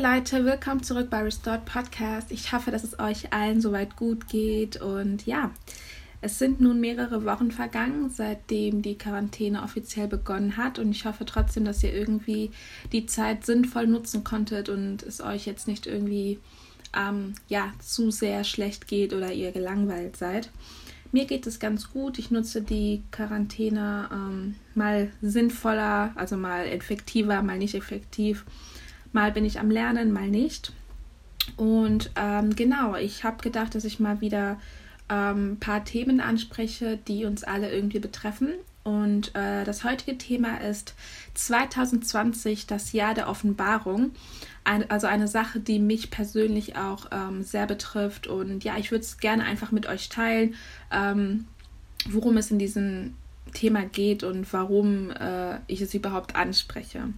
Hey Leute, willkommen zurück bei Restored Podcast. Ich hoffe, dass es euch allen soweit gut geht und ja, es sind nun mehrere Wochen vergangen, seitdem die Quarantäne offiziell begonnen hat und ich hoffe trotzdem, dass ihr irgendwie die Zeit sinnvoll nutzen konntet und es euch jetzt nicht irgendwie ähm, ja, zu sehr schlecht geht oder ihr gelangweilt seid. Mir geht es ganz gut. Ich nutze die Quarantäne ähm, mal sinnvoller, also mal effektiver, mal nicht effektiv Mal bin ich am Lernen, mal nicht. Und ähm, genau, ich habe gedacht, dass ich mal wieder ein ähm, paar Themen anspreche, die uns alle irgendwie betreffen. Und äh, das heutige Thema ist 2020, das Jahr der Offenbarung. Ein, also eine Sache, die mich persönlich auch ähm, sehr betrifft. Und ja, ich würde es gerne einfach mit euch teilen, ähm, worum es in diesem Thema geht und warum äh, ich es überhaupt anspreche.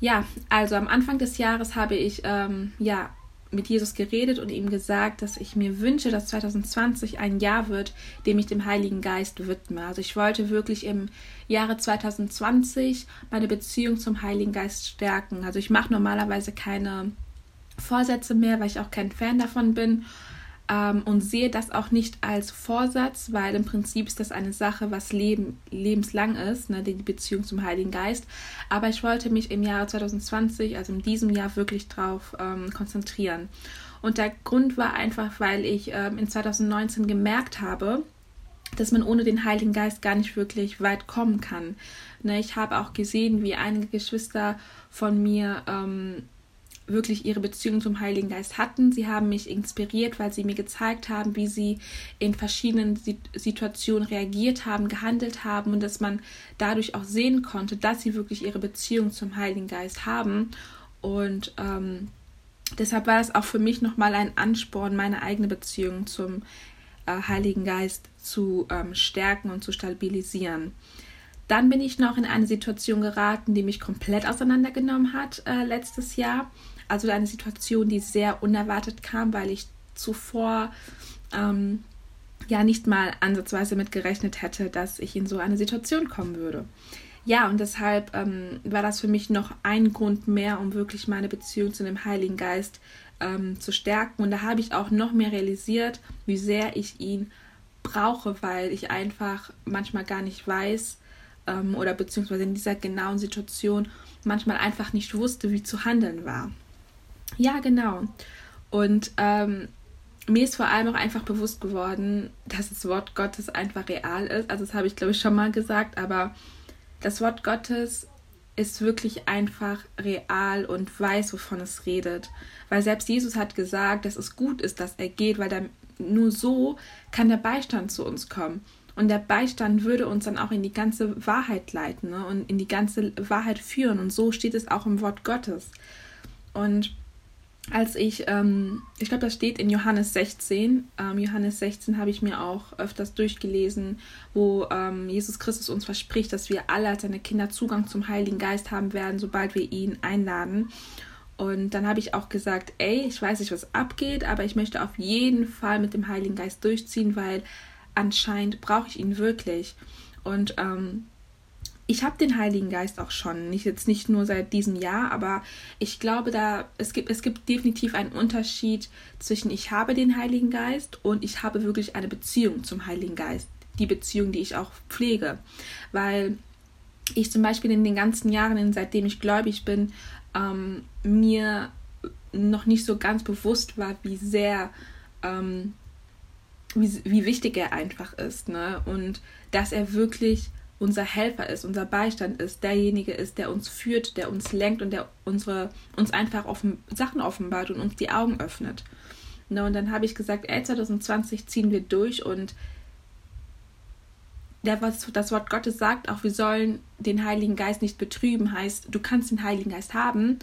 Ja, also am Anfang des Jahres habe ich ähm, ja mit Jesus geredet und ihm gesagt, dass ich mir wünsche, dass 2020 ein Jahr wird, dem ich dem Heiligen Geist widme. Also ich wollte wirklich im Jahre 2020 meine Beziehung zum Heiligen Geist stärken. Also ich mache normalerweise keine Vorsätze mehr, weil ich auch kein Fan davon bin ähm, und sehe das auch nicht als Vorsatz, weil im Prinzip ist das eine Sache, was leben, lebenslang ist, ne, die Beziehung zum Heiligen Geist. Aber ich wollte mich im Jahre 2020, also in diesem Jahr, wirklich darauf ähm, konzentrieren. Und der Grund war einfach, weil ich ähm, in 2019 gemerkt habe, dass man ohne den Heiligen Geist gar nicht wirklich weit kommen kann. Ne, ich habe auch gesehen, wie einige Geschwister von mir ähm, wirklich ihre Beziehung zum Heiligen Geist hatten. Sie haben mich inspiriert, weil sie mir gezeigt haben, wie sie in verschiedenen Situationen reagiert haben, gehandelt haben und dass man dadurch auch sehen konnte, dass sie wirklich ihre Beziehung zum Heiligen Geist haben. Und ähm, deshalb war das auch für mich nochmal ein Ansporn, meine eigene Beziehung zum äh, Heiligen Geist zu ähm, stärken und zu stabilisieren. Dann bin ich noch in eine Situation geraten, die mich komplett auseinandergenommen hat äh, letztes Jahr. Also eine Situation, die sehr unerwartet kam, weil ich zuvor ähm, ja nicht mal ansatzweise mit gerechnet hätte, dass ich in so eine Situation kommen würde. Ja, und deshalb ähm, war das für mich noch ein Grund mehr, um wirklich meine Beziehung zu dem Heiligen Geist ähm, zu stärken. Und da habe ich auch noch mehr realisiert, wie sehr ich ihn brauche, weil ich einfach manchmal gar nicht weiß ähm, oder beziehungsweise in dieser genauen Situation manchmal einfach nicht wusste, wie zu handeln war. Ja, genau. Und ähm, mir ist vor allem auch einfach bewusst geworden, dass das Wort Gottes einfach real ist. Also das habe ich, glaube ich, schon mal gesagt, aber das Wort Gottes ist wirklich einfach real und weiß, wovon es redet. Weil selbst Jesus hat gesagt, dass es gut ist, dass er geht, weil dann nur so kann der Beistand zu uns kommen. Und der Beistand würde uns dann auch in die ganze Wahrheit leiten ne? und in die ganze Wahrheit führen. Und so steht es auch im Wort Gottes. Und als ich, ähm, ich glaube, das steht in Johannes 16. Ähm, Johannes 16 habe ich mir auch öfters durchgelesen, wo ähm, Jesus Christus uns verspricht, dass wir alle als seine Kinder Zugang zum Heiligen Geist haben werden, sobald wir ihn einladen. Und dann habe ich auch gesagt, ey, ich weiß nicht, was abgeht, aber ich möchte auf jeden Fall mit dem Heiligen Geist durchziehen, weil anscheinend brauche ich ihn wirklich. Und ähm, ich habe den Heiligen Geist auch schon, nicht jetzt nicht nur seit diesem Jahr, aber ich glaube, da es gibt es gibt definitiv einen Unterschied zwischen ich habe den Heiligen Geist und ich habe wirklich eine Beziehung zum Heiligen Geist, die Beziehung, die ich auch pflege, weil ich zum Beispiel in den ganzen Jahren, seitdem ich gläubig bin, ähm, mir noch nicht so ganz bewusst war, wie sehr ähm, wie, wie wichtig er einfach ist, ne? Und dass er wirklich unser Helfer ist, unser Beistand ist, derjenige ist, der uns führt, der uns lenkt und der unsere, uns einfach offen, Sachen offenbart und uns die Augen öffnet. Na, und dann habe ich gesagt, ey, 2020 ziehen wir durch und der, was das Wort Gottes sagt, auch wir sollen den Heiligen Geist nicht betrüben, heißt, du kannst den Heiligen Geist haben,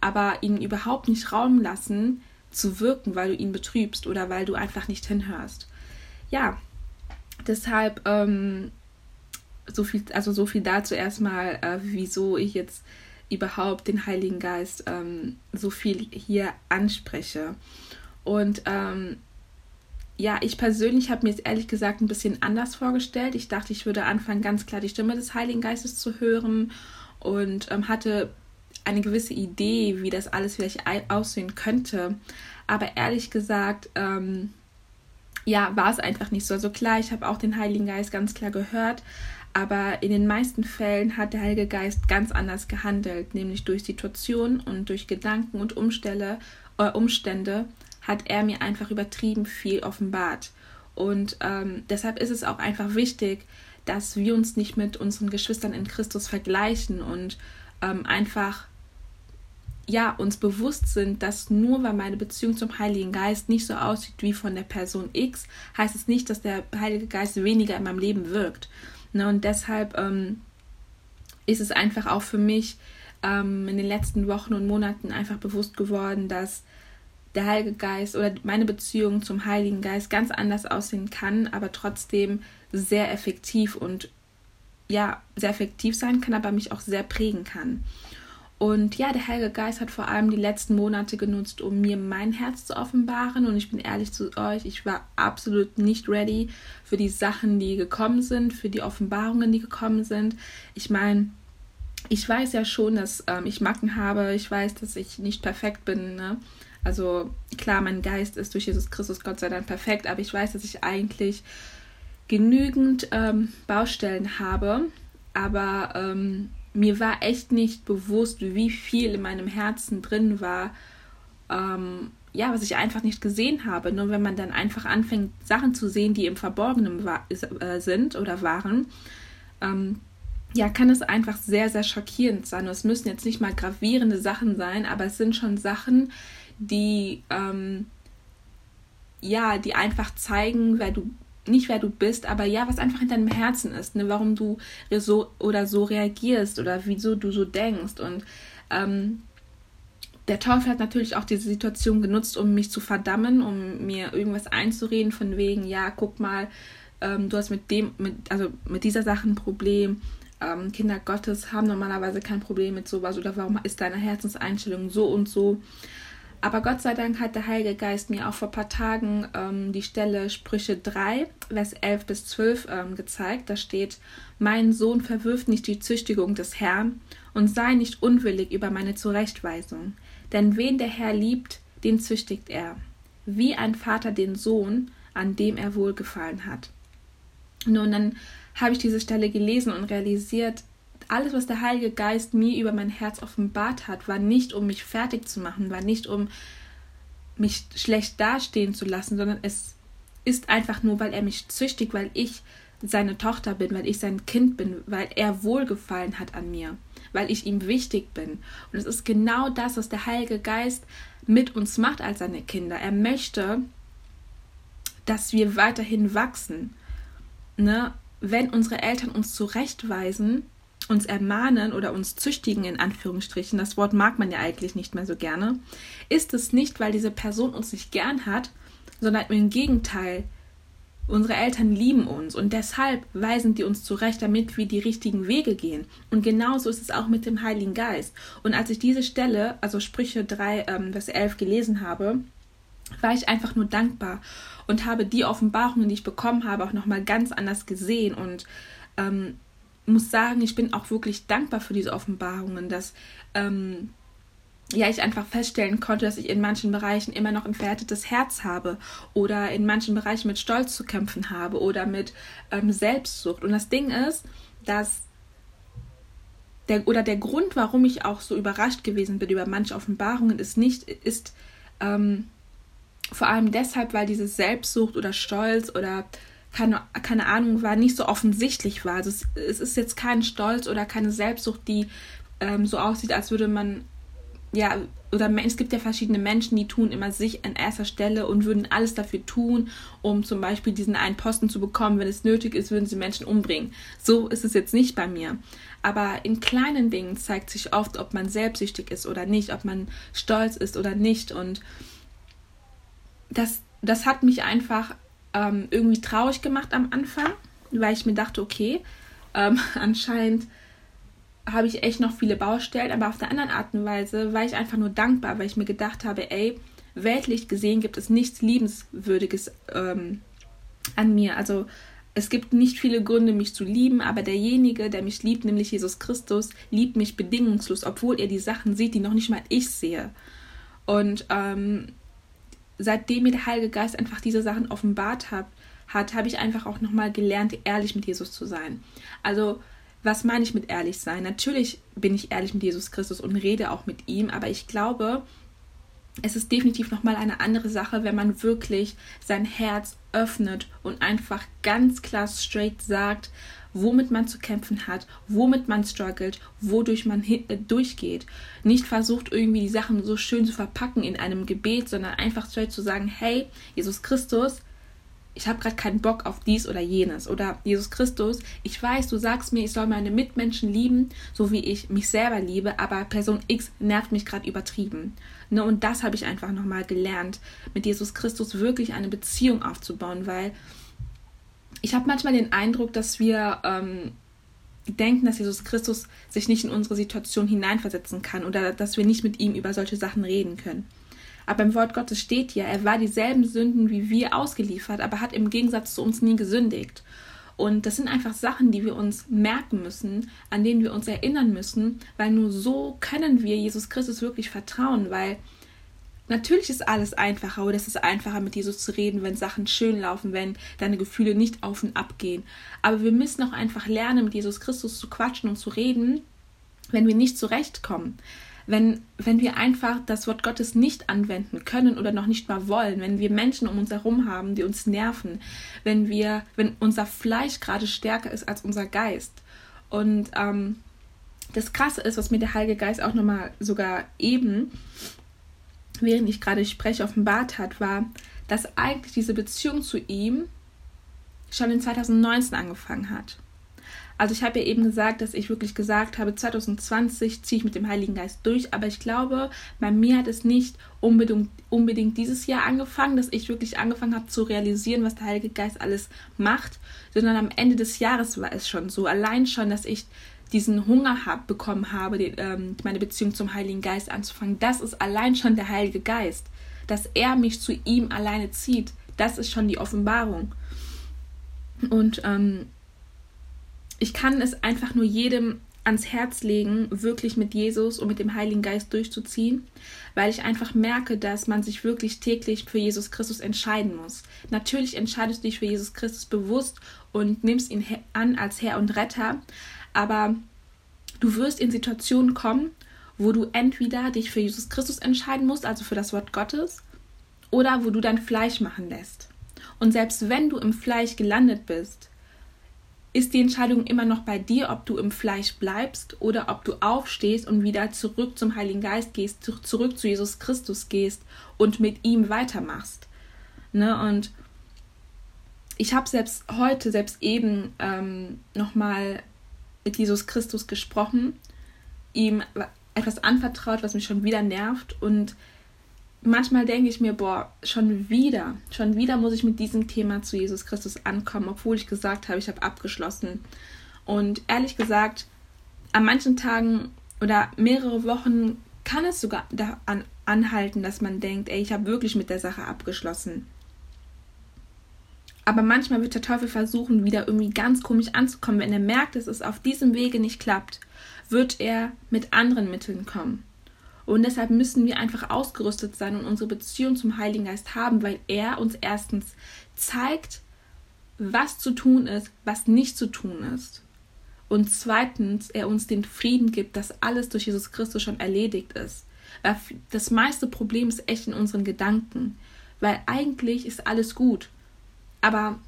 aber ihn überhaupt nicht Raum lassen zu wirken, weil du ihn betrübst oder weil du einfach nicht hinhörst. Ja, deshalb ähm, so viel, also so viel dazu erstmal, äh, wieso ich jetzt überhaupt den Heiligen Geist ähm, so viel hier anspreche. Und ähm, ja, ich persönlich habe mir jetzt ehrlich gesagt ein bisschen anders vorgestellt. Ich dachte, ich würde anfangen, ganz klar die Stimme des Heiligen Geistes zu hören und ähm, hatte eine gewisse Idee, wie das alles vielleicht aussehen könnte. Aber ehrlich gesagt, ähm, ja, war es einfach nicht so. Also klar, ich habe auch den Heiligen Geist ganz klar gehört, aber in den meisten Fällen hat der Heilige Geist ganz anders gehandelt, nämlich durch Situationen und durch Gedanken und Umstände, äh, Umstände hat er mir einfach übertrieben viel offenbart. Und ähm, deshalb ist es auch einfach wichtig, dass wir uns nicht mit unseren Geschwistern in Christus vergleichen und ähm, einfach ja, uns bewusst sind, dass nur weil meine Beziehung zum Heiligen Geist nicht so aussieht wie von der Person X, heißt es nicht, dass der Heilige Geist weniger in meinem Leben wirkt. Ne, und deshalb ähm, ist es einfach auch für mich ähm, in den letzten Wochen und Monaten einfach bewusst geworden, dass der Heilige Geist oder meine Beziehung zum Heiligen Geist ganz anders aussehen kann, aber trotzdem sehr effektiv und ja, sehr effektiv sein kann, aber mich auch sehr prägen kann. Und ja, der Heilige Geist hat vor allem die letzten Monate genutzt, um mir mein Herz zu offenbaren. Und ich bin ehrlich zu euch, ich war absolut nicht ready für die Sachen, die gekommen sind, für die Offenbarungen, die gekommen sind. Ich meine, ich weiß ja schon, dass ähm, ich Macken habe. Ich weiß, dass ich nicht perfekt bin. Ne? Also klar, mein Geist ist durch Jesus Christus Gott sei Dank perfekt, aber ich weiß, dass ich eigentlich genügend ähm, Baustellen habe. Aber ähm, mir war echt nicht bewusst, wie viel in meinem Herzen drin war. Ähm, ja, was ich einfach nicht gesehen habe. Nur wenn man dann einfach anfängt, Sachen zu sehen, die im Verborgenen war, äh, sind oder waren, ähm, ja, kann es einfach sehr, sehr schockierend sein. Und es müssen jetzt nicht mal gravierende Sachen sein, aber es sind schon Sachen, die ähm, ja, die einfach zeigen, wer du nicht wer du bist, aber ja, was einfach in deinem Herzen ist, ne, warum du so oder so reagierst oder wieso du so denkst. Und ähm, der Teufel hat natürlich auch diese Situation genutzt, um mich zu verdammen, um mir irgendwas einzureden, von wegen, ja, guck mal, ähm, du hast mit dem, mit, also mit dieser Sache ein Problem. Ähm, Kinder Gottes haben normalerweise kein Problem mit sowas oder warum ist deine Herzenseinstellung so und so. Aber Gott sei Dank hat der Heilige Geist mir auch vor ein paar Tagen ähm, die Stelle Sprüche 3, Vers 11 bis 12 ähm, gezeigt. Da steht, mein Sohn verwirft nicht die Züchtigung des Herrn und sei nicht unwillig über meine Zurechtweisung. Denn wen der Herr liebt, den züchtigt er, wie ein Vater den Sohn, an dem er wohlgefallen hat. Nun, dann habe ich diese Stelle gelesen und realisiert, alles, was der Heilige Geist mir über mein Herz offenbart hat, war nicht, um mich fertig zu machen, war nicht, um mich schlecht dastehen zu lassen, sondern es ist einfach nur, weil er mich züchtigt, weil ich seine Tochter bin, weil ich sein Kind bin, weil er Wohlgefallen hat an mir, weil ich ihm wichtig bin. Und es ist genau das, was der Heilige Geist mit uns macht als seine Kinder. Er möchte, dass wir weiterhin wachsen. Ne? Wenn unsere Eltern uns zurechtweisen, uns ermahnen oder uns züchtigen, in Anführungsstrichen, das Wort mag man ja eigentlich nicht mehr so gerne, ist es nicht, weil diese Person uns nicht gern hat, sondern im Gegenteil, unsere Eltern lieben uns und deshalb weisen die uns zurecht, damit wir die richtigen Wege gehen. Und genauso ist es auch mit dem Heiligen Geist. Und als ich diese Stelle, also Sprüche 3, ähm, Vers 11 gelesen habe, war ich einfach nur dankbar und habe die Offenbarungen, die ich bekommen habe, auch nochmal ganz anders gesehen und ähm, muss sagen, ich bin auch wirklich dankbar für diese Offenbarungen, dass ähm, ja, ich einfach feststellen konnte, dass ich in manchen Bereichen immer noch ein verhärtetes Herz habe oder in manchen Bereichen mit Stolz zu kämpfen habe oder mit ähm, Selbstsucht. Und das Ding ist, dass der oder der Grund, warum ich auch so überrascht gewesen bin über manche Offenbarungen, ist nicht, ist ähm, vor allem deshalb, weil diese Selbstsucht oder Stolz oder keine, keine Ahnung war, nicht so offensichtlich war. Also es, es ist jetzt kein Stolz oder keine Selbstsucht, die ähm, so aussieht, als würde man, ja, oder es gibt ja verschiedene Menschen, die tun immer sich an erster Stelle und würden alles dafür tun, um zum Beispiel diesen einen Posten zu bekommen. Wenn es nötig ist, würden sie Menschen umbringen. So ist es jetzt nicht bei mir. Aber in kleinen Dingen zeigt sich oft, ob man selbstsüchtig ist oder nicht, ob man stolz ist oder nicht. Und das, das hat mich einfach ähm, irgendwie traurig gemacht am Anfang, weil ich mir dachte, okay, ähm, anscheinend habe ich echt noch viele Baustellen, aber auf der anderen Art und Weise war ich einfach nur dankbar, weil ich mir gedacht habe, ey, weltlich gesehen gibt es nichts Liebenswürdiges ähm, an mir. Also es gibt nicht viele Gründe, mich zu lieben, aber derjenige, der mich liebt, nämlich Jesus Christus, liebt mich bedingungslos, obwohl er die Sachen sieht, die noch nicht mal ich sehe. Und ähm, seitdem mir der Heilige Geist einfach diese Sachen offenbart hat, hat habe ich einfach auch nochmal gelernt, ehrlich mit Jesus zu sein. Also, was meine ich mit ehrlich sein? Natürlich bin ich ehrlich mit Jesus Christus und rede auch mit ihm, aber ich glaube, es ist definitiv nochmal eine andere Sache, wenn man wirklich sein Herz öffnet und einfach ganz klar straight sagt, womit man zu kämpfen hat, womit man struggelt, wodurch man äh, durchgeht. Nicht versucht irgendwie die Sachen so schön zu verpacken in einem Gebet, sondern einfach zu sagen, hey, Jesus Christus, ich habe gerade keinen Bock auf dies oder jenes. Oder Jesus Christus, ich weiß, du sagst mir, ich soll meine Mitmenschen lieben, so wie ich mich selber liebe, aber Person X nervt mich gerade übertrieben. Ne, und das habe ich einfach nochmal gelernt, mit Jesus Christus wirklich eine Beziehung aufzubauen, weil ich habe manchmal den Eindruck, dass wir ähm, denken, dass Jesus Christus sich nicht in unsere Situation hineinversetzen kann oder dass wir nicht mit ihm über solche Sachen reden können. Aber im Wort Gottes steht ja, er war dieselben Sünden wie wir ausgeliefert, aber hat im Gegensatz zu uns nie gesündigt. Und das sind einfach Sachen, die wir uns merken müssen, an denen wir uns erinnern müssen, weil nur so können wir Jesus Christus wirklich vertrauen, weil natürlich ist alles einfacher oder es ist einfacher mit Jesus zu reden, wenn Sachen schön laufen, wenn deine Gefühle nicht auf und ab gehen. Aber wir müssen auch einfach lernen, mit Jesus Christus zu quatschen und zu reden, wenn wir nicht zurechtkommen wenn, wenn wir einfach das Wort Gottes nicht anwenden können oder noch nicht mal wollen, wenn wir Menschen um uns herum haben, die uns nerven, wenn wir, wenn unser Fleisch gerade stärker ist als unser Geist. Und ähm, das Krasse ist, was mir der Heilige Geist auch nochmal sogar eben, während ich gerade spreche, offenbart hat, war, dass eigentlich diese Beziehung zu ihm schon in 2019 angefangen hat. Also ich habe ja eben gesagt, dass ich wirklich gesagt habe, 2020 ziehe ich mit dem Heiligen Geist durch, aber ich glaube, bei mir hat es nicht unbedingt, unbedingt dieses Jahr angefangen, dass ich wirklich angefangen habe zu realisieren, was der Heilige Geist alles macht, sondern am Ende des Jahres war es schon so. Allein schon, dass ich diesen Hunger hab, bekommen habe, die, ähm, meine Beziehung zum Heiligen Geist anzufangen. Das ist allein schon der Heilige Geist. Dass er mich zu ihm alleine zieht, das ist schon die Offenbarung. Und ähm, ich kann es einfach nur jedem ans Herz legen, wirklich mit Jesus und mit dem Heiligen Geist durchzuziehen, weil ich einfach merke, dass man sich wirklich täglich für Jesus Christus entscheiden muss. Natürlich entscheidest du dich für Jesus Christus bewusst und nimmst ihn an als Herr und Retter, aber du wirst in Situationen kommen, wo du entweder dich für Jesus Christus entscheiden musst, also für das Wort Gottes, oder wo du dein Fleisch machen lässt. Und selbst wenn du im Fleisch gelandet bist, ist die Entscheidung immer noch bei dir, ob du im Fleisch bleibst oder ob du aufstehst und wieder zurück zum Heiligen Geist gehst, zurück zu Jesus Christus gehst und mit ihm weitermachst. Ne? Und ich habe selbst heute, selbst eben ähm, nochmal mit Jesus Christus gesprochen, ihm etwas anvertraut, was mich schon wieder nervt und manchmal denke ich mir, boah, schon wieder, schon wieder muss ich mit diesem Thema zu Jesus Christus ankommen, obwohl ich gesagt habe, ich habe abgeschlossen. Und ehrlich gesagt, an manchen Tagen oder mehrere Wochen kann es sogar daran anhalten, dass man denkt, ey, ich habe wirklich mit der Sache abgeschlossen. Aber manchmal wird der Teufel versuchen, wieder irgendwie ganz komisch anzukommen. Wenn er merkt, dass es auf diesem Wege nicht klappt, wird er mit anderen Mitteln kommen. Und deshalb müssen wir einfach ausgerüstet sein und unsere Beziehung zum Heiligen Geist haben, weil er uns erstens zeigt, was zu tun ist, was nicht zu tun ist. Und zweitens, er uns den Frieden gibt, dass alles durch Jesus Christus schon erledigt ist. Das meiste Problem ist echt in unseren Gedanken. Weil eigentlich ist alles gut. Aber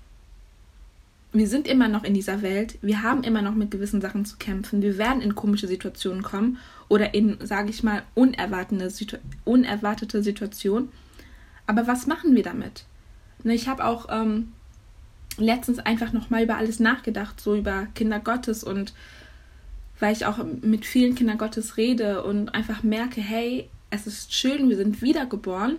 wir sind immer noch in dieser Welt, wir haben immer noch mit gewissen Sachen zu kämpfen, wir werden in komische Situationen kommen oder in, sage ich mal, unerwartete, Situ unerwartete Situationen. Aber was machen wir damit? Ne, ich habe auch ähm, letztens einfach nochmal über alles nachgedacht, so über Kinder Gottes und weil ich auch mit vielen Kindern Gottes rede und einfach merke, hey, es ist schön, wir sind wiedergeboren,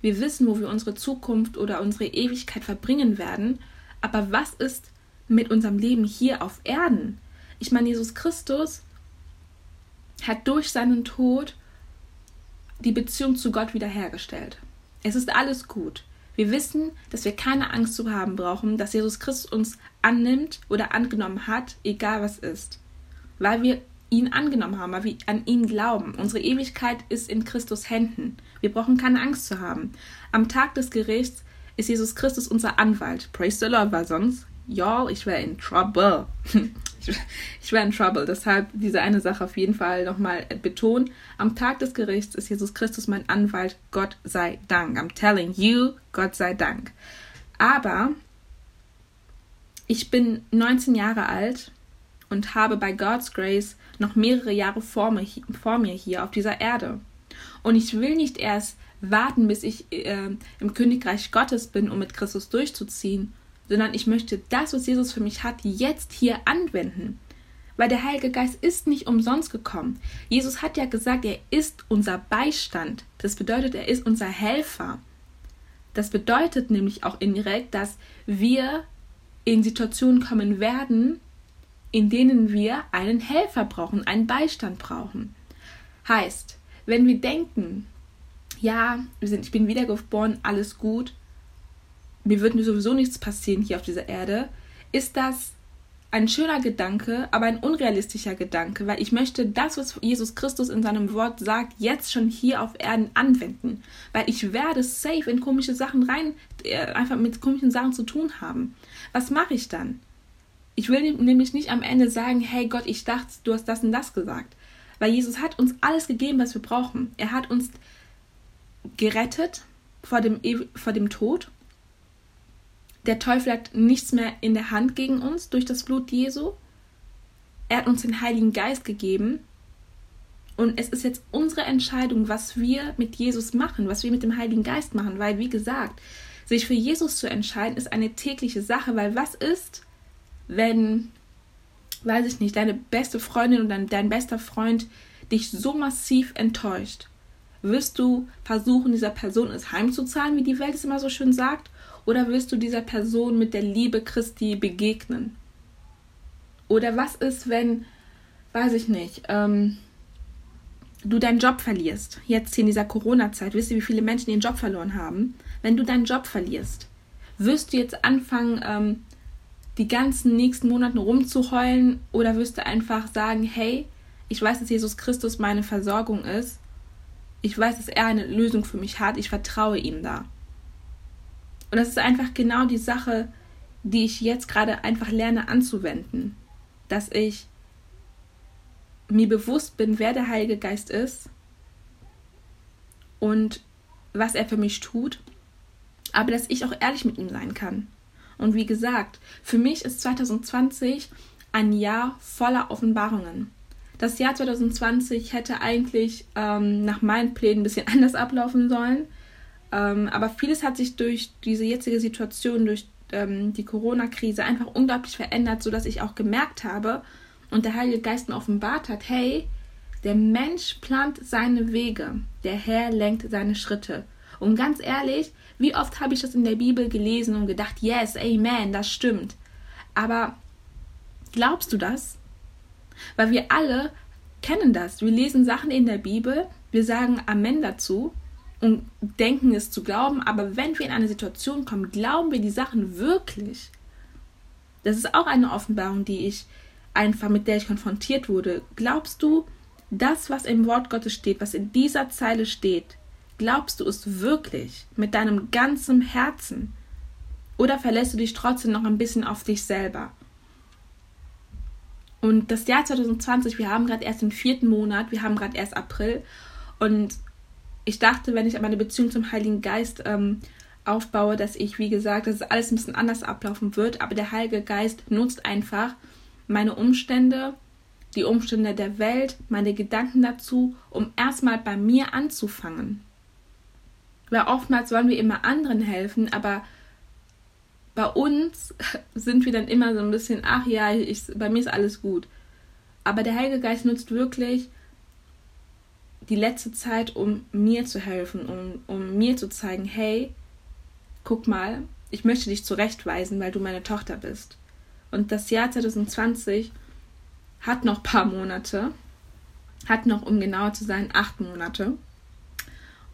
wir wissen, wo wir unsere Zukunft oder unsere Ewigkeit verbringen werden aber was ist mit unserem Leben hier auf Erden? Ich meine, Jesus Christus hat durch seinen Tod die Beziehung zu Gott wiederhergestellt. Es ist alles gut. Wir wissen, dass wir keine Angst zu haben brauchen, dass Jesus Christus uns annimmt oder angenommen hat, egal was ist. Weil wir ihn angenommen haben, weil wir an ihn glauben. Unsere Ewigkeit ist in Christus Händen. Wir brauchen keine Angst zu haben. Am Tag des Gerichts ist Jesus Christus unser Anwalt. Praise the Lord, weil sonst, y'all, ich wäre in trouble. ich wäre in trouble. Deshalb diese eine Sache auf jeden Fall nochmal betonen. Am Tag des Gerichts ist Jesus Christus mein Anwalt. Gott sei Dank. I'm telling you, Gott sei Dank. Aber ich bin 19 Jahre alt und habe bei God's Grace noch mehrere Jahre vor mir, vor mir hier auf dieser Erde. Und ich will nicht erst warten, bis ich äh, im Königreich Gottes bin, um mit Christus durchzuziehen, sondern ich möchte das, was Jesus für mich hat, jetzt hier anwenden. Weil der Heilige Geist ist nicht umsonst gekommen. Jesus hat ja gesagt, er ist unser Beistand. Das bedeutet, er ist unser Helfer. Das bedeutet nämlich auch indirekt, dass wir in Situationen kommen werden, in denen wir einen Helfer brauchen, einen Beistand brauchen. Heißt, wenn wir denken, ja, wir sind, ich bin wiedergeboren, alles gut, mir wird sowieso nichts passieren hier auf dieser Erde, ist das ein schöner Gedanke, aber ein unrealistischer Gedanke, weil ich möchte das, was Jesus Christus in seinem Wort sagt, jetzt schon hier auf Erden anwenden, weil ich werde safe in komische Sachen rein, äh, einfach mit komischen Sachen zu tun haben. Was mache ich dann? Ich will nämlich nicht am Ende sagen, hey Gott, ich dachte, du hast das und das gesagt, weil Jesus hat uns alles gegeben, was wir brauchen. Er hat uns gerettet vor dem, vor dem Tod. Der Teufel hat nichts mehr in der Hand gegen uns durch das Blut Jesu. Er hat uns den Heiligen Geist gegeben. Und es ist jetzt unsere Entscheidung, was wir mit Jesus machen, was wir mit dem Heiligen Geist machen. Weil, wie gesagt, sich für Jesus zu entscheiden, ist eine tägliche Sache. Weil was ist, wenn, weiß ich nicht, deine beste Freundin oder dein, bester Freund dich so massiv enttäuscht? Wirst du versuchen, dieser Person es heimzuzahlen, wie die Welt es immer so schön sagt? Oder wirst du dieser Person mit der Liebe Christi begegnen? Oder was ist, wenn, weiß ich nicht, ähm, du deinen Job verlierst? Jetzt in dieser Corona-Zeit, wisst ihr, wie viele Menschen ihren Job verloren haben? Wenn du deinen Job verlierst, wirst du jetzt anfangen, ähm, die ganzen nächsten Monate rumzuheulen oder wirst du einfach sagen, hey, ich weiß, dass Jesus Christus meine Versorgung ist ich weiß, dass er eine Lösung für mich hat. Ich vertraue ihm da. Und das ist einfach genau die Sache, die ich jetzt gerade einfach lerne anzuwenden. Dass ich mir bewusst bin, wer der Heilige Geist ist und was er für mich tut, aber dass ich auch ehrlich mit ihm sein kann. Und wie gesagt, für mich ist 2020 ein Jahr voller Offenbarungen. Das Jahr 2020 hätte eigentlich ähm, nach meinen Plänen ein bisschen anders ablaufen sollen. Ähm, aber vieles hat sich durch diese jetzige Situation, durch ähm, die Corona-Krise einfach unglaublich verändert, sodass ich auch gemerkt habe und der Heilige Geist mir offenbart hat, hey, der Mensch plant seine Wege, der Herr lenkt seine Schritte. Und ganz ehrlich, wie oft habe ich das in der Bibel gelesen und gedacht, yes, amen, das stimmt. Aber glaubst du das? Weil wir alle kennen das. Wir lesen Sachen in der Bibel, wir sagen Amen dazu und denken es zu glauben, aber wenn wir in eine Situation kommen, glauben wir die Sachen wirklich. Das ist auch eine Offenbarung, die ich einfach mit der ich konfrontiert wurde. Glaubst du, das, was im Wort Gottes steht, was in dieser Zeile steht, glaubst du es wirklich mit deinem ganzen Herzen? Oder verlässt du dich trotzdem noch ein bisschen auf dich selber? Und das Jahr 2020, wir haben gerade erst den vierten Monat, wir haben gerade erst April. Und ich dachte, wenn ich meine Beziehung zum Heiligen Geist ähm, aufbaue, dass ich, wie gesagt, dass es alles ein bisschen anders ablaufen wird. Aber der Heilige Geist nutzt einfach meine Umstände, die Umstände der Welt, meine Gedanken dazu, um erstmal bei mir anzufangen. Weil oftmals wollen wir immer anderen helfen, aber bei uns sind wir dann immer so ein bisschen, ach ja, ich, bei mir ist alles gut. Aber der Heilige Geist nutzt wirklich die letzte Zeit, um mir zu helfen, um, um mir zu zeigen, hey, guck mal, ich möchte dich zurechtweisen, weil du meine Tochter bist. Und das Jahr 2020 hat noch ein paar Monate, hat noch, um genauer zu sein, acht Monate.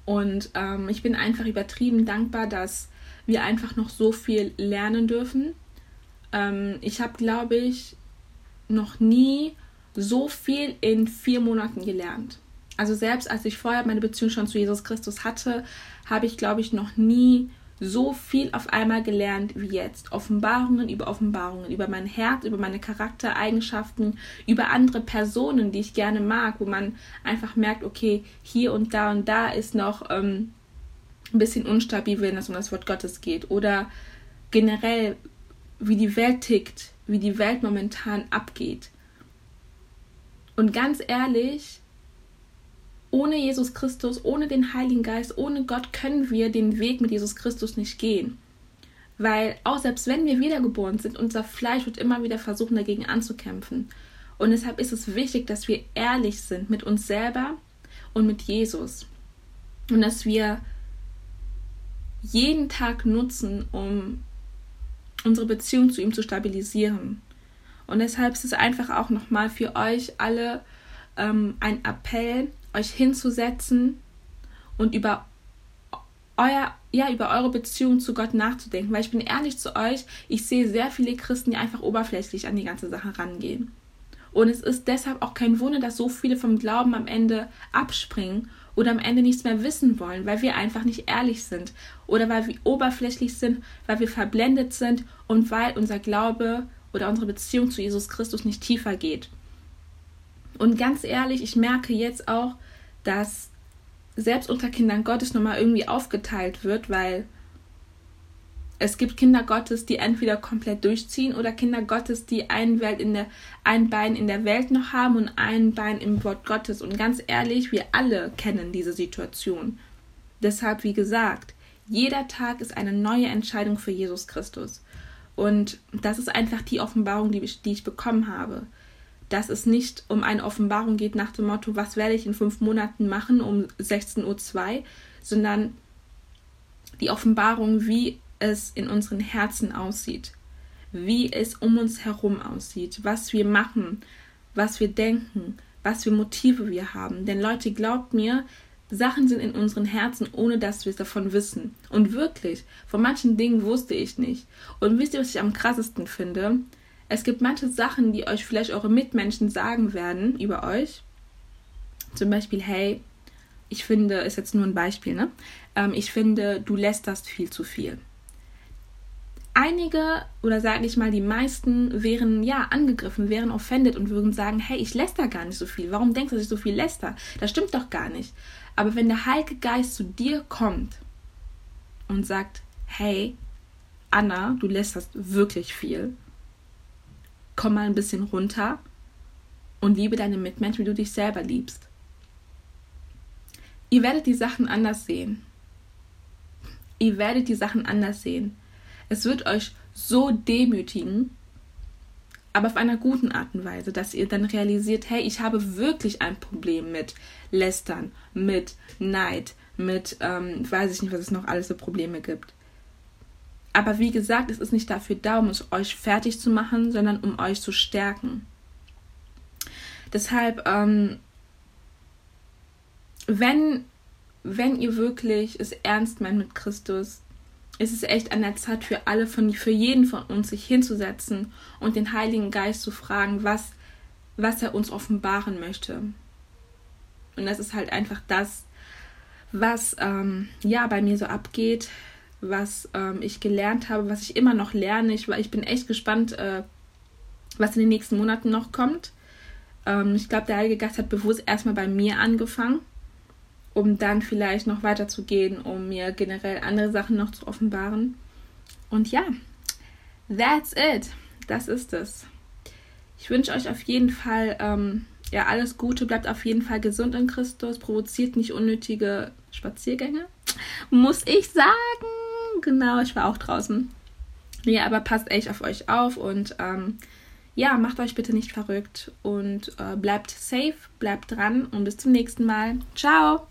Und ähm, ich bin einfach übertrieben dankbar, dass wir einfach noch so viel lernen dürfen. Ähm, ich habe, glaube ich, noch nie so viel in vier Monaten gelernt. Also selbst als ich vorher meine Beziehung schon zu Jesus Christus hatte, habe ich, glaube ich, noch nie so viel auf einmal gelernt wie jetzt. Offenbarungen über Offenbarungen, über mein Herz, über meine Charaktereigenschaften, über andere Personen, die ich gerne mag, wo man einfach merkt, okay, hier und da und da ist noch ähm, ein bisschen unstabil, wenn es um das Wort Gottes geht. Oder generell, wie die Welt tickt, wie die Welt momentan abgeht. Und ganz ehrlich, ohne Jesus Christus, ohne den Heiligen Geist, ohne Gott können wir den Weg mit Jesus Christus nicht gehen. Weil auch selbst wenn wir wiedergeboren sind, unser Fleisch wird immer wieder versuchen, dagegen anzukämpfen. Und deshalb ist es wichtig, dass wir ehrlich sind mit uns selber und mit Jesus. Und dass wir jeden Tag nutzen, um unsere Beziehung zu ihm zu stabilisieren. Und deshalb ist es einfach auch nochmal für euch alle ähm, ein Appell, euch hinzusetzen und über euer, ja, über eure Beziehung zu Gott nachzudenken. Weil ich bin ehrlich zu euch, ich sehe sehr viele Christen, die einfach oberflächlich an die ganze Sache rangehen. Und es ist deshalb auch kein Wunder, dass so viele vom Glauben am Ende abspringen oder am Ende nichts mehr wissen wollen, weil wir einfach nicht ehrlich sind oder weil wir oberflächlich sind, weil wir verblendet sind und weil unser Glaube oder unsere Beziehung zu Jesus Christus nicht tiefer geht. Und ganz ehrlich, ich merke jetzt auch, dass selbst unter Kindern Gottes nochmal irgendwie aufgeteilt wird, weil es gibt Kinder Gottes, die entweder komplett durchziehen oder Kinder Gottes, die ein, Welt in der, ein Bein in der Welt noch haben und ein Bein im Wort Gottes. Und ganz ehrlich, wir alle kennen diese Situation. Deshalb, wie gesagt, jeder Tag ist eine neue Entscheidung für Jesus Christus. Und das ist einfach die Offenbarung, die ich, die ich bekommen habe dass es nicht um eine Offenbarung geht nach dem Motto, was werde ich in fünf Monaten machen um 16.02 Uhr, sondern die Offenbarung, wie es in unseren Herzen aussieht, wie es um uns herum aussieht, was wir machen, was wir denken, was für Motive wir haben. Denn Leute, glaubt mir, Sachen sind in unseren Herzen, ohne dass wir es davon wissen. Und wirklich, von manchen Dingen wusste ich nicht. Und wisst ihr, was ich am krassesten finde? Es gibt manche Sachen, die euch vielleicht eure Mitmenschen sagen werden über euch. Zum Beispiel, hey, ich finde, ist jetzt nur ein Beispiel, ne? Ähm, ich finde, du lästerst viel zu viel. Einige oder sage ich mal die meisten wären ja angegriffen, wären offended und würden sagen, hey, ich läster gar nicht so viel. Warum denkst du, dass ich so viel läster? Das stimmt doch gar nicht. Aber wenn der Heilige Geist zu dir kommt und sagt, hey, Anna, du lästerst wirklich viel, komm mal ein bisschen runter und liebe deine Mitmenschen, wie du dich selber liebst. Ihr werdet die Sachen anders sehen. Ihr werdet die Sachen anders sehen. Es wird euch so demütigen, aber auf einer guten Art und Weise, dass ihr dann realisiert, hey, ich habe wirklich ein Problem mit Lästern, mit Neid, mit, ähm, weiß ich nicht, was es noch alles für Probleme gibt. Aber wie gesagt, es ist nicht dafür da, um es euch fertig zu machen, sondern um euch zu stärken. Deshalb, ähm, wenn, wenn ihr wirklich es ernst meint mit Christus, ist es echt an der Zeit für alle von, für jeden von uns, sich hinzusetzen und den Heiligen Geist zu fragen, was, was er uns offenbaren möchte. Und das ist halt einfach das, was ähm, ja bei mir so abgeht was ähm, ich gelernt habe, was ich immer noch lerne. Ich, ich bin echt gespannt, äh, was in den nächsten Monaten noch kommt. Ähm, ich glaube, der Heilige Geist hat bewusst erstmal bei mir angefangen, um dann vielleicht noch weiterzugehen, um mir generell andere Sachen noch zu offenbaren. Und ja, that's it. Das ist es. Ich wünsche euch auf jeden Fall ähm, ja alles Gute, bleibt auf jeden Fall gesund in Christus, provoziert nicht unnötige Spaziergänge, muss ich sagen genau, ich war auch draußen. Ja, aber passt echt auf euch auf und ähm, ja, macht euch bitte nicht verrückt und äh, bleibt safe, bleibt dran und bis zum nächsten Mal. Ciao!